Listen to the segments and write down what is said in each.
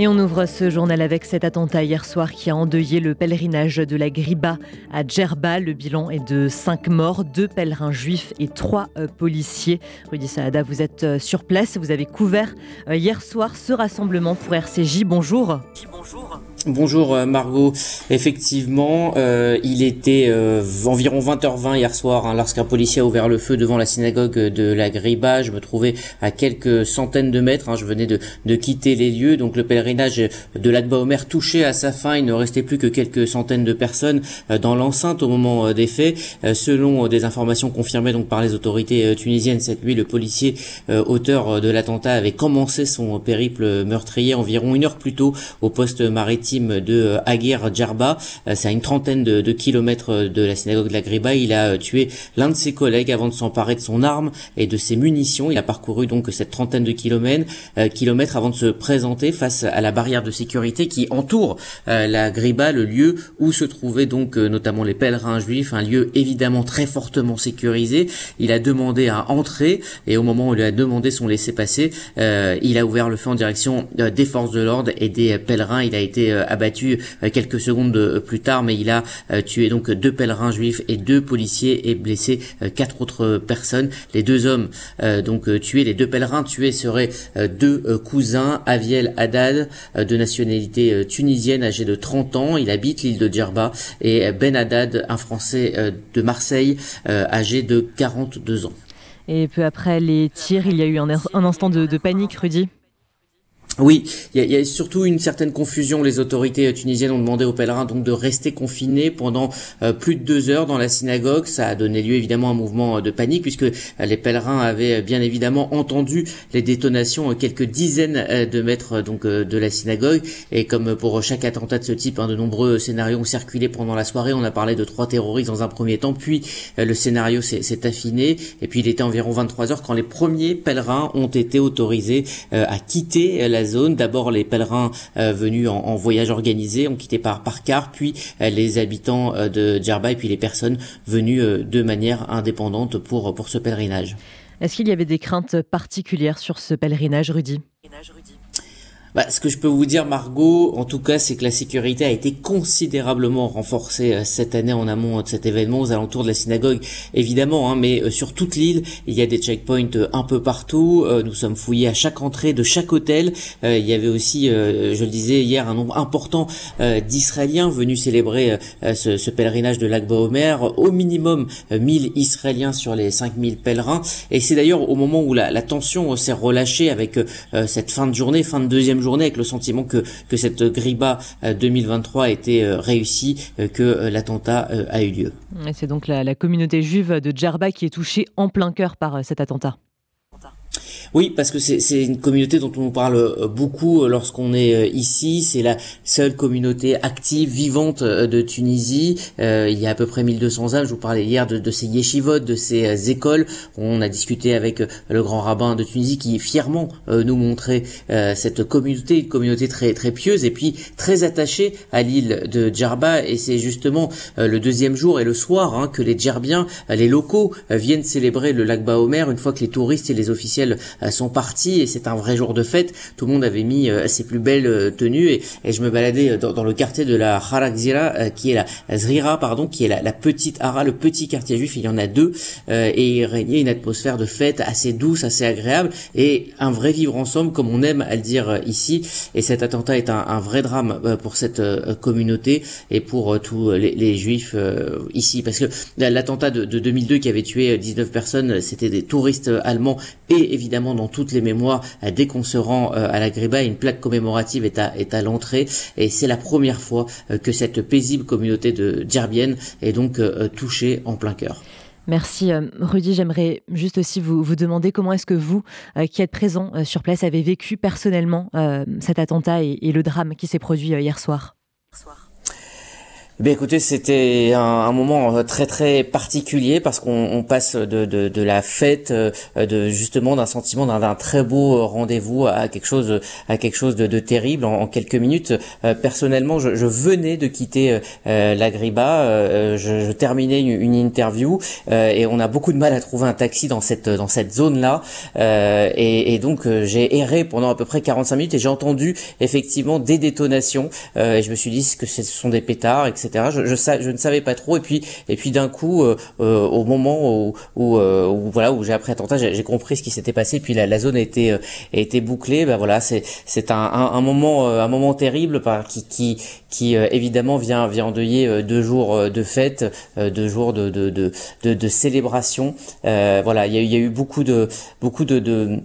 Et on ouvre ce journal avec cet attentat hier soir qui a endeuillé le pèlerinage de la Griba à Djerba. Le bilan est de 5 morts, 2 pèlerins juifs et 3 euh, policiers. Rudy Saada, vous êtes euh, sur place, vous avez couvert euh, hier soir ce rassemblement pour RCJ. Bonjour. Bonjour. Bonjour euh, Margot. Effectivement, euh, il était euh, environ 20h20 hier soir hein, lorsqu'un policier a ouvert le feu devant la synagogue de la Griba. Je me trouvais à quelques centaines de mètres. Hein, je venais de, quitter les lieux. Donc le pèlerinage de l'Akba Omer touchait à sa fin. Il ne restait plus que quelques centaines de personnes dans l'enceinte au moment des faits. selon des informations confirmées donc par les autorités tunisiennes cette nuit, le policier auteur de l'attentat avait commencé son périple meurtrier environ une heure plus tôt au poste maritime de euh, Aguirre Djerba. Euh, c'est à une trentaine de, kilomètres de la synagogue de la Griba. Il a euh, tué l'un de ses collègues avant de s'emparer de son arme et de ses munitions. Il a parcouru donc cette trentaine de kilomètres, kilomètres avant de se présenter face à la barrière de sécurité qui entoure la Griba, le lieu où se trouvaient donc notamment les pèlerins juifs, un lieu évidemment très fortement sécurisé. Il a demandé à entrer et au moment où il a demandé son laissez-passer, il a ouvert le feu en direction des forces de l'ordre et des pèlerins. Il a été euh, abattu euh, quelques secondes euh, plus tard, mais il a tué donc deux pèlerins juifs et deux policiers et blessé quatre autres personnes. Les deux hommes donc tués, les deux pèlerins tués seraient deux cousins, Aviel Haddad, de nationalité tunisienne, âgé de 30 ans. Il habite l'île de Djerba et Ben Haddad, un Français de Marseille, âgé de 42 ans. Et peu après les tirs, il y a eu un, instant de, de panique, Rudy oui, il y, a, surtout une certaine confusion. Les autorités tunisiennes ont demandé aux pèlerins donc de rester confinés pendant euh, plus de deux heures dans la synagogue. Ça a donné lieu évidemment à un mouvement euh, de panique puisque euh, les pèlerins avaient bien évidemment entendu les détonations quelques dizaines de mètres donc de la synagogue. Et comme pour chaque attentat de ce type, hein, de nombreux scénarios ont circulé pendant la soirée. On a parlé de trois terroristes dans un premier temps, puis le scénario s'est affiné. Et puis il était environ 23 heures quand les premiers pèlerins ont été autorisés à quitter la zone. D'abord les pèlerins euh, venus en, voyage organisé ont quitté par, par car, puis euh, les habitants euh, de Djerba et puis les personnes venues de manière indépendante pour, pour ce pèlerinage. Est-ce qu'il y avait des craintes particulières sur ce pèlerinage, Rudy bah, ce que je peux vous dire, Margot, en tout cas, c'est que la sécurité a été considérablement renforcée euh, cette année en amont de cet événement aux alentours de la synagogue, évidemment, hein, mais euh, sur toute l'île, il y a des checkpoints euh, un peu partout. nous sommes fouillés à chaque entrée de chaque hôtel. il y avait aussi, je le disais hier, un nombre important d'Israéliens venus célébrer ce, ce, pèlerinage de l'Akba Omer. Au minimum 1000 Israéliens sur les 5000 pèlerins. Et c'est d'ailleurs au moment où la, la tension s'est relâchée avec cette fin de journée, fin de deuxième journée, avec le sentiment que, que cette Griba 2023 a été euh, réussie, euh, que euh, l'attentat a eu lieu. C'est donc la, la communauté juive de Djerba qui est touchée en plein cœur par cet attentat. Oui, parce que c'est une communauté dont on parle euh, beaucoup euh, lorsqu'on est euh, ici. C'est la seule communauté active, vivante de Tunisie. il y a à peu près 1200 âmes. Je vous parlais hier de, ces yeshivot, de ces écoles. On a discuté avec le grand rabbin de Tunisie qui fièrement nous montrait cette communauté, une communauté très très pieuse et puis très attachée à l'île de Djerba. Et c'est justement le deuxième jour et le soir hein, que les Djerbiens, les locaux, viennent célébrer le lac Baomer une fois que les touristes et les officiels euh, sont partis et c'est un vrai jour de fête. Tout le monde avait mis euh, ses plus belles euh, tenues et, et je me baladais dans, le quartier de la Harakzira qui est la Zrira pardon, qui est la, petite Hara, le petit quartier juif. Il y en a deux et il régnait une atmosphère de fête assez douce, assez agréable et un vrai vivre ensemble comme on aime à le dire ici. Et cet attentat est un, vrai drame pour cette communauté et pour tous les, juifs ici parce que l'attentat de, de 2002 qui avait tué 19 personnes, c'était des touristes allemands et évidemment dans toutes les mémoires dès qu'on se rend euh, à la Griba, une plaque commémorative est à, est à l'entrée et c'est la première fois euh, que cette paisible communauté de Djerbienne est donc euh, touchée en plein cœur. Merci Rudy. J'aimerais juste aussi vous, vous demander comment est-ce que vous, qui êtes présent sur place, avez vécu personnellement cet attentat et, et, le drame qui s'est produit hier soir. Ben écoutez, c'était un, moment euh, très très particulier parce qu'on passe de, de, de, la fête, euh, de justement d'un sentiment d'un très beau rendez-vous à quelque chose à quelque chose de, de terrible en, quelques minutes. Euh, personnellement, je, je, venais de quitter euh, l'Agriba, je, je, terminais une, une interview et on a beaucoup de mal à trouver un taxi dans cette dans cette zone là et, et, donc j'ai erré pendant à peu près 45 minutes et j'ai entendu effectivement des détonations et je me suis dit que ce sont des pétards, etc. Je, ne savais pas trop. Et puis et puis d'un coup euh, euh, au moment où, où, euh, voilà où j'ai appris attentat j'ai compris ce qui s'était passé. Puis la, zone a été bouclée. Bah voilà c'est un, moment un moment terrible qui évidemment vient vient endeuiller deux jours de fête deux jours de célébration. Voilà il y a, eu beaucoup de beaucoup de,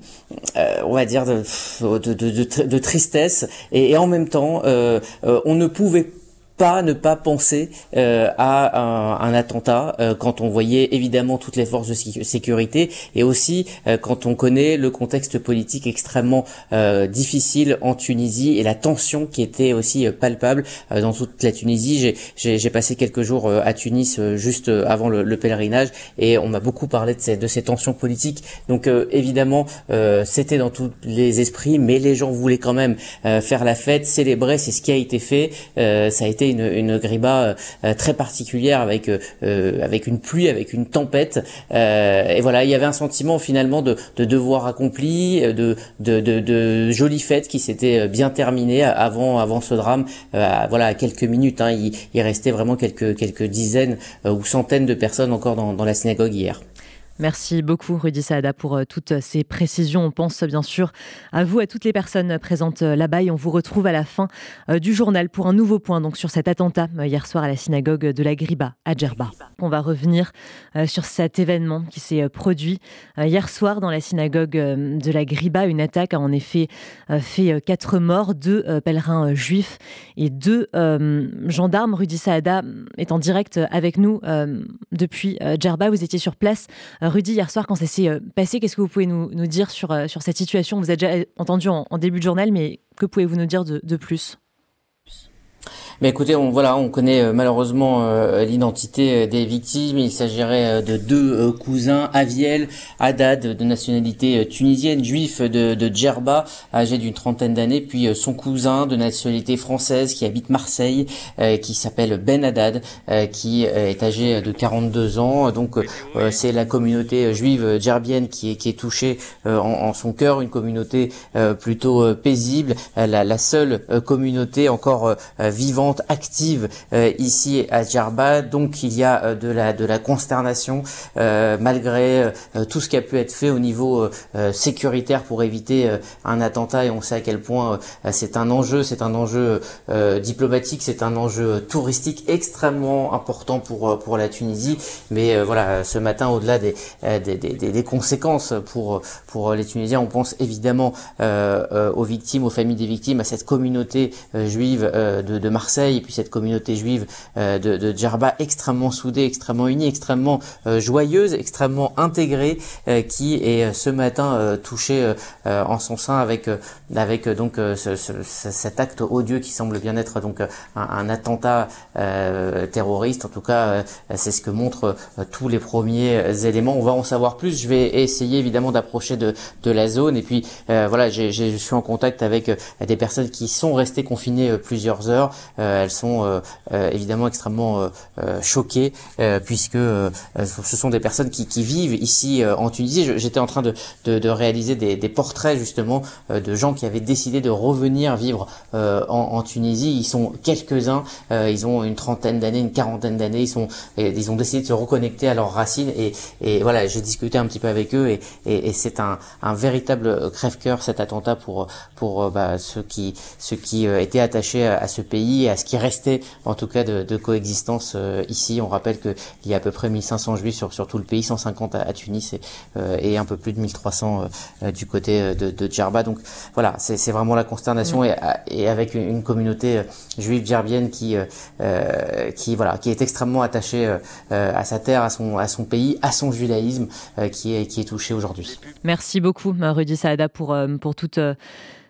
on va dire de tristesse. Et, et, en même temps on ne pouvait pas ne pas penser euh, à un, un attentat euh, quand on voyait évidemment toutes les forces de sécurité et aussi euh, quand on connaît le contexte politique extrêmement difficile en Tunisie et la tension qui était aussi palpable dans toute la Tunisie. J'ai passé quelques jours à Tunis juste avant le, le, pèlerinage et on m'a beaucoup parlé de ces, de ces tensions politiques. Donc évidemment c'était dans tous les esprits, mais les gens voulaient quand même faire la fête, célébrer. C'est ce qui a été fait. ça a été une, une griba euh, très particulière avec euh, avec une pluie, avec une tempête. Euh, et voilà, il y avait un sentiment finalement de, de devoir accompli, de, de, de, de jolies fêtes qui s'étaient bien terminées avant avant ce drame. voilà, à quelques minutes, hein, il, il restait vraiment quelques quelques dizaines ou centaines de personnes encore dans, dans la synagogue hier. Merci beaucoup Rudy Saada pour euh, toutes ces précisions. On pense bien sûr à vous, à toutes les personnes présentes euh, là-bas et on vous retrouve à la fin euh, du journal pour un nouveau point donc sur cet attentat hier soir à la synagogue de la Griba à Djerba. On va revenir sur cet événement qui s'est produit hier soir dans la synagogue de la Griba. Une attaque a en effet fait quatre morts, deux pèlerins juifs et deux gendarmes. Rudy Saada est en direct avec nous depuis Djerba. Vous étiez sur place Rudy, hier soir, quand ça s'est euh, passé, qu'est-ce que vous pouvez nous, dire sur, euh, sur cette situation? Vous avez déjà entendu en, début de journal, mais que pouvez-vous nous dire de plus? Écoutez, on voilà, on connaît euh, malheureusement euh, l'identité euh, des victimes. Il s'agirait de deux cousins, Aviel, Haddad, de nationalité tunisienne, juif de, de Djerba, âgé d'une trentaine d'années, puis son cousin de nationalité française qui habite Marseille, qui s'appelle Ben Haddad, qui est âgé de 42 ans. Donc c'est la communauté juive djerbienne qui est, qui est touchée en, son cœur, une communauté plutôt paisible, la, la seule communauté encore vivante active euh, ici à Djerba. Donc il y a euh, de la de la consternation euh, malgré tout ce qui a pu être fait au niveau sécuritaire pour éviter un attentat et on sait à quel point c'est un enjeu, c'est un enjeu diplomatique, c'est un enjeu touristique extrêmement important pour pour la Tunisie. Mais voilà, ce matin au-delà des des, conséquences pour pour les Tunisiens, on pense évidemment aux victimes, aux familles des victimes, à cette communauté juive de Marseille et puis cette communauté juive euh, de, de Djerba extrêmement soudée, extrêmement unie, extrêmement euh, joyeuse, extrêmement intégrée, euh, qui est ce matin touchée en son sein avec avec donc ce, cet acte odieux qui semble bien être donc un, un attentat terroriste. En tout cas, c'est ce que montrent tous les premiers éléments. On va en savoir plus. Je vais essayer évidemment d'approcher de, de la zone et puis voilà, je suis en contact avec des personnes qui sont restées confinées plusieurs heures. Euh, elles sont euh, euh, évidemment extrêmement choquées puisque ce sont des personnes qui, qui vivent ici en Tunisie. J'étais en train de, de, de réaliser des, des, portraits justement de gens qui avaient décidé de revenir vivre en, en, Tunisie. Ils sont quelques-uns, ils ont une trentaine d'années, une quarantaine d'années. Ils ils ont décidé de se reconnecter à leurs racines et, et voilà, j'ai discuté un petit peu avec eux et, et, et c'est un, un, véritable crève-cœur cet attentat pour pour bah, ceux qui ceux qui étaient attachés à, ce pays ce qui restait en tout cas de, de coexistence euh, ici. On rappelle qu'il y a à peu près 1500 juifs sur, sur tout le pays, 150 à, Tunis et, euh, et, un peu plus de 1300 euh, du côté de, de Djerba. Donc voilà, c'est vraiment la consternation et, et, avec une, communauté juive djerbienne qui, qui, voilà, qui est extrêmement attachée à sa terre, à son, à son pays, à son judaïsme qui, est, qui est touché aujourd'hui. Merci beaucoup Rudy Saada pour, pour toute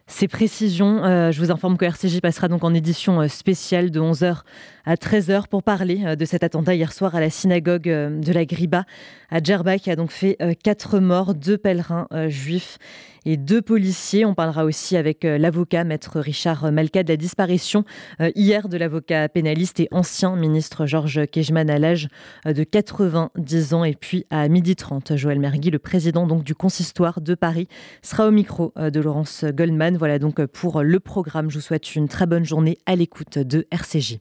ces précisions. Euh, je vous informe que RCJ passera donc en édition euh, spéciale de 11h à 13h pour parler euh, de cet attentat hier soir à la synagogue de la Griba à Djerba qui a donc fait quatre morts, deux pèlerins juifs et deux policiers. On parlera aussi avec l'avocat maître Richard Malka de la disparition hier de l'avocat pénaliste et ancien ministre Georges Kejman à l'âge de 90 ans. Et puis à 12h30, Joël Mergui, le président donc du consistoire de Paris, sera au micro de Laurence Goldman. Voilà donc pour le programme. Je vous souhaite une très bonne journée à l'écoute de RCJ.